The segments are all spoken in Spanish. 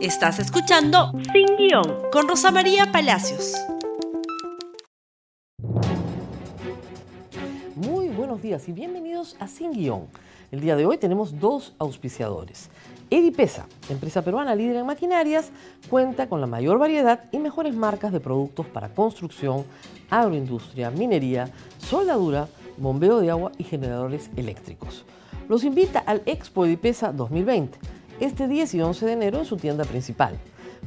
Estás escuchando Sin Guión con Rosa María Palacios. Muy buenos días y bienvenidos a Sin Guión. El día de hoy tenemos dos auspiciadores. Edipesa, empresa peruana líder en maquinarias, cuenta con la mayor variedad y mejores marcas de productos para construcción, agroindustria, minería, soldadura, bombeo de agua y generadores eléctricos. Los invita al Expo Edipesa 2020 este 10 y 11 de enero en su tienda principal.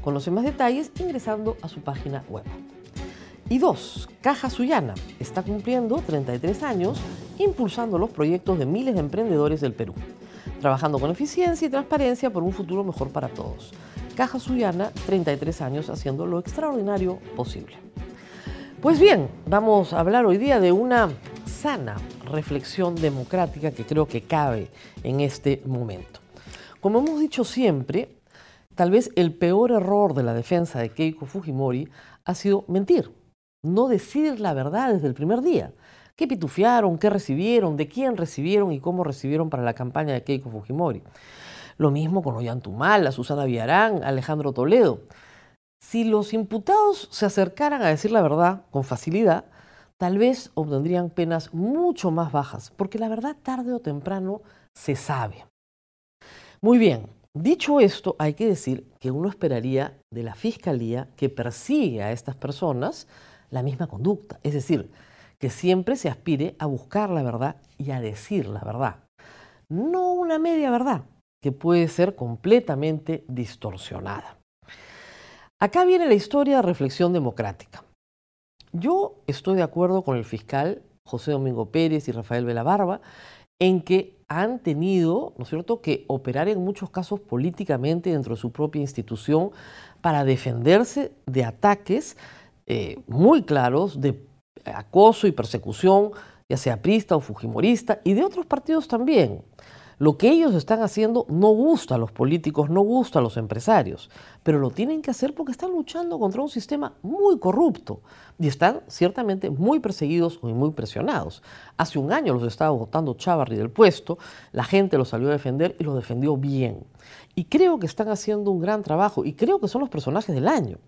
Conoce más detalles ingresando a su página web. Y dos, Caja Suyana está cumpliendo 33 años impulsando los proyectos de miles de emprendedores del Perú, trabajando con eficiencia y transparencia por un futuro mejor para todos. Caja Suyana, 33 años haciendo lo extraordinario posible. Pues bien, vamos a hablar hoy día de una sana reflexión democrática que creo que cabe en este momento. Como hemos dicho siempre, tal vez el peor error de la defensa de Keiko Fujimori ha sido mentir, no decir la verdad desde el primer día. ¿Qué pitufiaron? ¿Qué recibieron? ¿De quién recibieron y cómo recibieron para la campaña de Keiko Fujimori? Lo mismo con Ollantumal, Susana Villarán, Alejandro Toledo. Si los imputados se acercaran a decir la verdad con facilidad, tal vez obtendrían penas mucho más bajas, porque la verdad tarde o temprano se sabe. Muy bien, dicho esto, hay que decir que uno esperaría de la Fiscalía que persigue a estas personas la misma conducta, es decir, que siempre se aspire a buscar la verdad y a decir la verdad, no una media verdad que puede ser completamente distorsionada. Acá viene la historia de reflexión democrática. Yo estoy de acuerdo con el fiscal José Domingo Pérez y Rafael Velabarba en que han tenido, ¿no es cierto?, que operar en muchos casos políticamente dentro de su propia institución para defenderse de ataques eh, muy claros de acoso y persecución, ya sea prista o fujimorista, y de otros partidos también. Lo que ellos están haciendo no gusta a los políticos, no gusta a los empresarios, pero lo tienen que hacer porque están luchando contra un sistema muy corrupto y están ciertamente muy perseguidos y muy presionados. Hace un año los estaba votando Chavarri del puesto, la gente los salió a defender y los defendió bien. Y creo que están haciendo un gran trabajo y creo que son los personajes del año.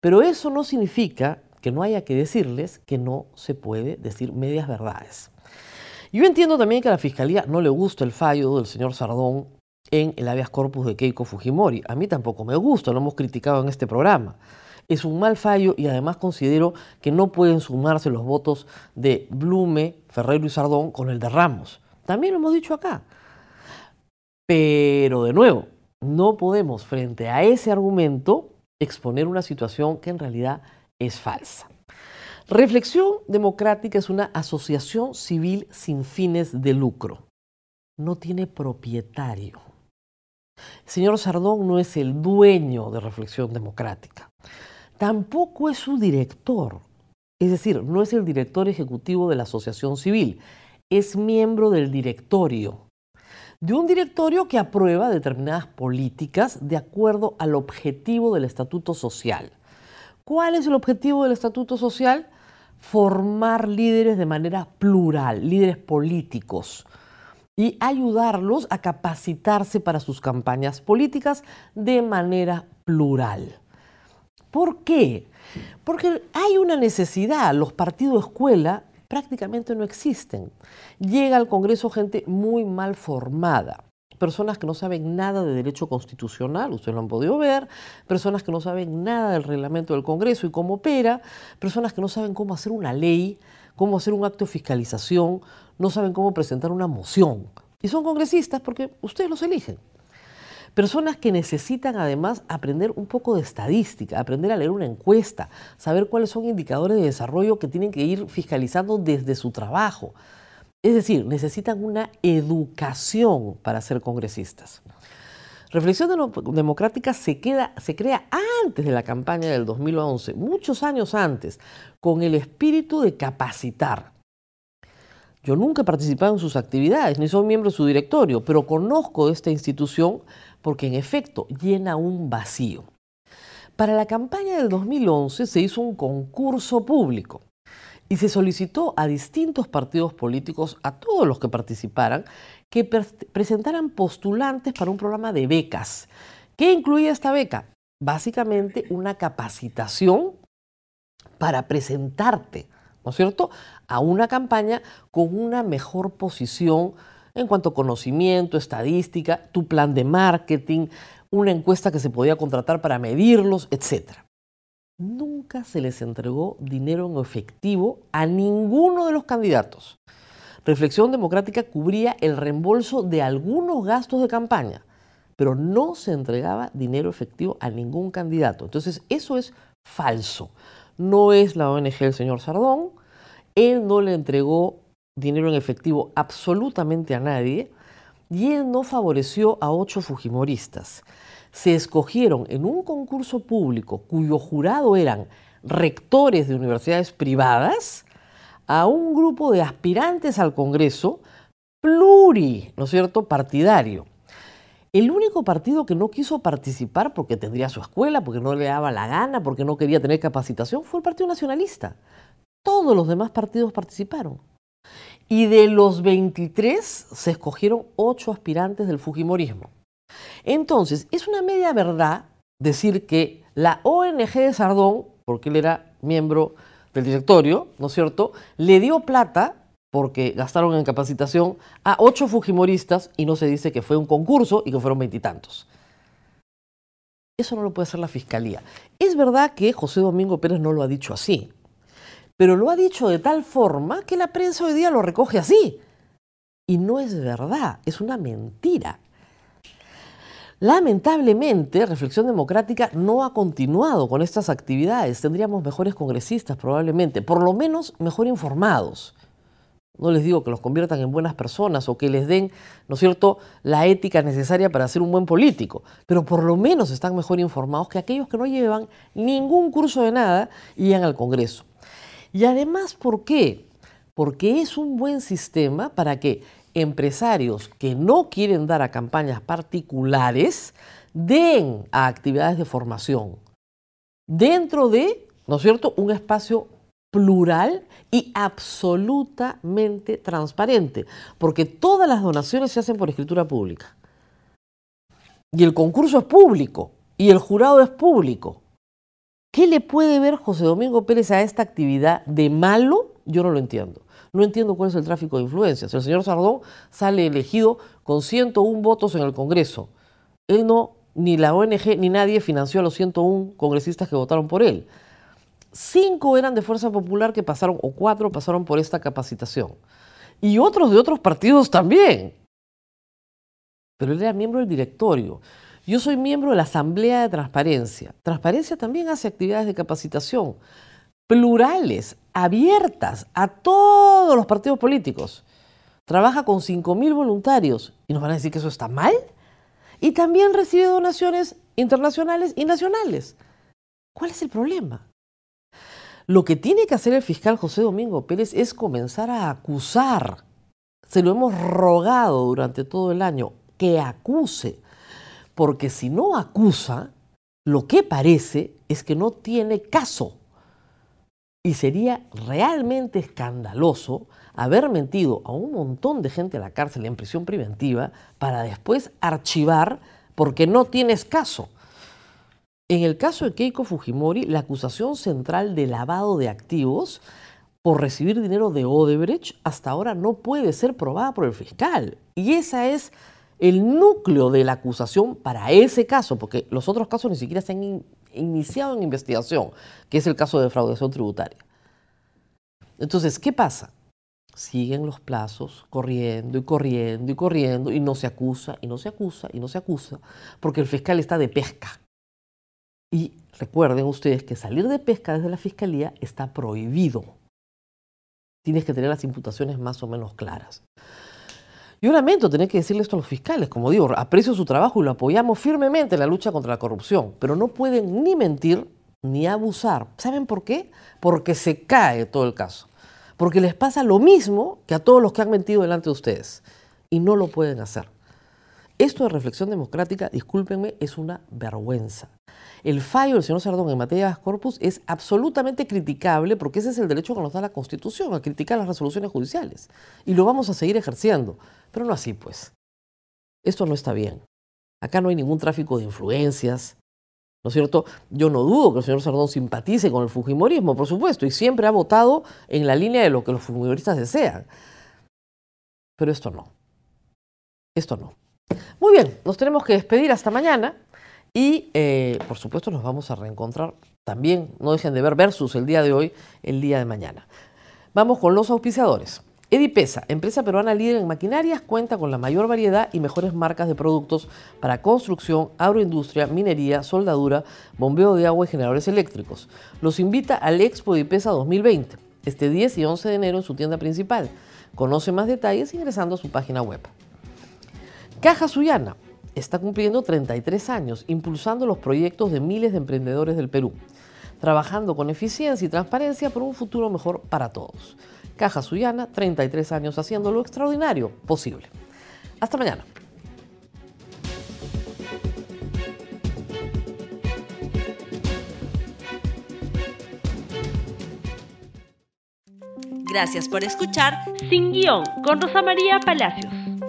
Pero eso no significa que no haya que decirles que no se puede decir medias verdades. Yo entiendo también que a la Fiscalía no le gusta el fallo del señor Sardón en el habeas corpus de Keiko Fujimori. A mí tampoco me gusta, lo hemos criticado en este programa. Es un mal fallo y además considero que no pueden sumarse los votos de Blume, Ferrero y Sardón con el de Ramos. También lo hemos dicho acá. Pero de nuevo, no podemos frente a ese argumento exponer una situación que en realidad es falsa. Reflexión Democrática es una asociación civil sin fines de lucro. No tiene propietario. El señor Sardón no es el dueño de Reflexión Democrática. Tampoco es su director. Es decir, no es el director ejecutivo de la asociación civil. Es miembro del directorio. De un directorio que aprueba determinadas políticas de acuerdo al objetivo del estatuto social. ¿Cuál es el objetivo del estatuto social? Formar líderes de manera plural, líderes políticos, y ayudarlos a capacitarse para sus campañas políticas de manera plural. ¿Por qué? Porque hay una necesidad, los partidos escuela prácticamente no existen. Llega al Congreso gente muy mal formada personas que no saben nada de derecho constitucional, ustedes lo han podido ver, personas que no saben nada del reglamento del Congreso y cómo opera, personas que no saben cómo hacer una ley, cómo hacer un acto de fiscalización, no saben cómo presentar una moción. Y son congresistas porque ustedes los eligen. Personas que necesitan además aprender un poco de estadística, aprender a leer una encuesta, saber cuáles son indicadores de desarrollo que tienen que ir fiscalizando desde su trabajo. Es decir, necesitan una educación para ser congresistas. Reflexión Democrática se, crea antes de la campaña del 2011, muchos años antes, con el espíritu de capacitar. Yo nunca he participado en sus actividades, ni soy miembro de su directorio, pero conozco esta institución porque en efecto llena un vacío. Para la campaña del 2011 se hizo un concurso público y se solicitó a distintos partidos políticos, a todos los que participaran, que presentaran postulantes para un programa de becas ¿Qué incluía esta beca? Básicamente una capacitación para presentarte, ¿no es cierto?, a una campaña con una mejor posición en cuanto a conocimiento, estadística, tu plan de marketing, una encuesta que se podía contratar para medirlos, etc. Nunca se les entregó dinero en efectivo a ninguno de los candidatos. Reflexión Democrática cubría el reembolso de algunos gastos de campaña, pero no se entregaba dinero efectivo a ningún candidato. Entonces, eso es falso. No es la ONG del señor Sardón. Él no le entregó dinero en efectivo absolutamente a nadie y él no favoreció a ocho fujimoristas. Se escogieron en un concurso público cuyo jurado eran rectores de universidades privadas a un grupo de aspirantes al Congreso pluri, ¿no es cierto?, partidario. El único partido que no quiso participar porque tendría su escuela, porque no le daba la gana, porque no quería tener capacitación, fue el Partido Nacionalista. Todos los demás partidos participaron. Y de los 23 se escogieron 8 aspirantes del Fujimorismo. Entonces, es una media verdad decir que la ONG de Sardón, porque él era miembro del directorio, ¿no es cierto?, le dio plata, porque gastaron en capacitación, a ocho fujimoristas y no se dice que fue un concurso y que fueron veintitantos. Eso no lo puede hacer la fiscalía. Es verdad que José Domingo Pérez no lo ha dicho así, pero lo ha dicho de tal forma que la prensa hoy día lo recoge así. Y no es verdad, es una mentira. Lamentablemente, Reflexión Democrática no ha continuado con estas actividades. Tendríamos mejores congresistas probablemente, por lo menos mejor informados. No les digo que los conviertan en buenas personas o que les den, ¿no es cierto?, la ética necesaria para ser un buen político, pero por lo menos están mejor informados que aquellos que no llevan ningún curso de nada y llegan al Congreso. Y además, ¿por qué? Porque es un buen sistema para que empresarios que no quieren dar a campañas particulares den a actividades de formación dentro de, ¿no es cierto?, un espacio plural y absolutamente transparente, porque todas las donaciones se hacen por escritura pública. Y el concurso es público y el jurado es público. ¿Qué le puede ver José Domingo Pérez a esta actividad de malo? Yo no lo entiendo. No entiendo cuál es el tráfico de influencias. El señor Sardón sale elegido con 101 votos en el Congreso. Él no, ni la ONG, ni nadie financió a los 101 congresistas que votaron por él. Cinco eran de Fuerza Popular que pasaron, o cuatro pasaron por esta capacitación. Y otros de otros partidos también. Pero él era miembro del directorio. Yo soy miembro de la Asamblea de Transparencia. Transparencia también hace actividades de capacitación plurales, abiertas a todos los partidos políticos. Trabaja con 5.000 voluntarios y nos van a decir que eso está mal. Y también recibe donaciones internacionales y nacionales. ¿Cuál es el problema? Lo que tiene que hacer el fiscal José Domingo Pérez es comenzar a acusar. Se lo hemos rogado durante todo el año, que acuse. Porque si no acusa, lo que parece es que no tiene caso. Y sería realmente escandaloso haber mentido a un montón de gente a la cárcel en prisión preventiva para después archivar porque no tienes caso. En el caso de Keiko Fujimori, la acusación central de lavado de activos por recibir dinero de Odebrecht hasta ahora no puede ser probada por el fiscal. Y esa es el núcleo de la acusación para ese caso, porque los otros casos ni siquiera se han iniciado en investigación, que es el caso de defraudación tributaria. Entonces, ¿qué pasa? Siguen los plazos corriendo y corriendo y corriendo y no se acusa y no se acusa y no se acusa, porque el fiscal está de pesca. Y recuerden ustedes que salir de pesca desde la fiscalía está prohibido. Tienes que tener las imputaciones más o menos claras. Yo lamento tener que decirle esto a los fiscales, como digo, aprecio su trabajo y lo apoyamos firmemente en la lucha contra la corrupción, pero no pueden ni mentir ni abusar. ¿Saben por qué? Porque se cae todo el caso. Porque les pasa lo mismo que a todos los que han mentido delante de ustedes y no lo pueden hacer. Esto de reflexión democrática, discúlpenme, es una vergüenza. El fallo del señor Sardón en materia de corpus es absolutamente criticable porque ese es el derecho que nos da la Constitución, a criticar las resoluciones judiciales. Y lo vamos a seguir ejerciendo. Pero no así, pues. Esto no está bien. Acá no hay ningún tráfico de influencias. ¿No es cierto? Yo no dudo que el señor Sardón simpatice con el Fujimorismo, por supuesto, y siempre ha votado en la línea de lo que los Fujimoristas desean. Pero esto no. Esto no. Muy bien, nos tenemos que despedir hasta mañana y eh, por supuesto nos vamos a reencontrar también. No dejen de ver versus el día de hoy, el día de mañana. Vamos con los auspiciadores. Edipesa, empresa peruana líder en maquinarias, cuenta con la mayor variedad y mejores marcas de productos para construcción, agroindustria, minería, soldadura, bombeo de agua y generadores eléctricos. Los invita al Expo Edipesa 2020, este 10 y 11 de enero en su tienda principal. Conoce más detalles ingresando a su página web. Caja Suyana está cumpliendo 33 años, impulsando los proyectos de miles de emprendedores del Perú, trabajando con eficiencia y transparencia por un futuro mejor para todos. Caja Suyana, 33 años haciendo lo extraordinario posible. Hasta mañana. Gracias por escuchar Sin Guión con Rosa María Palacios.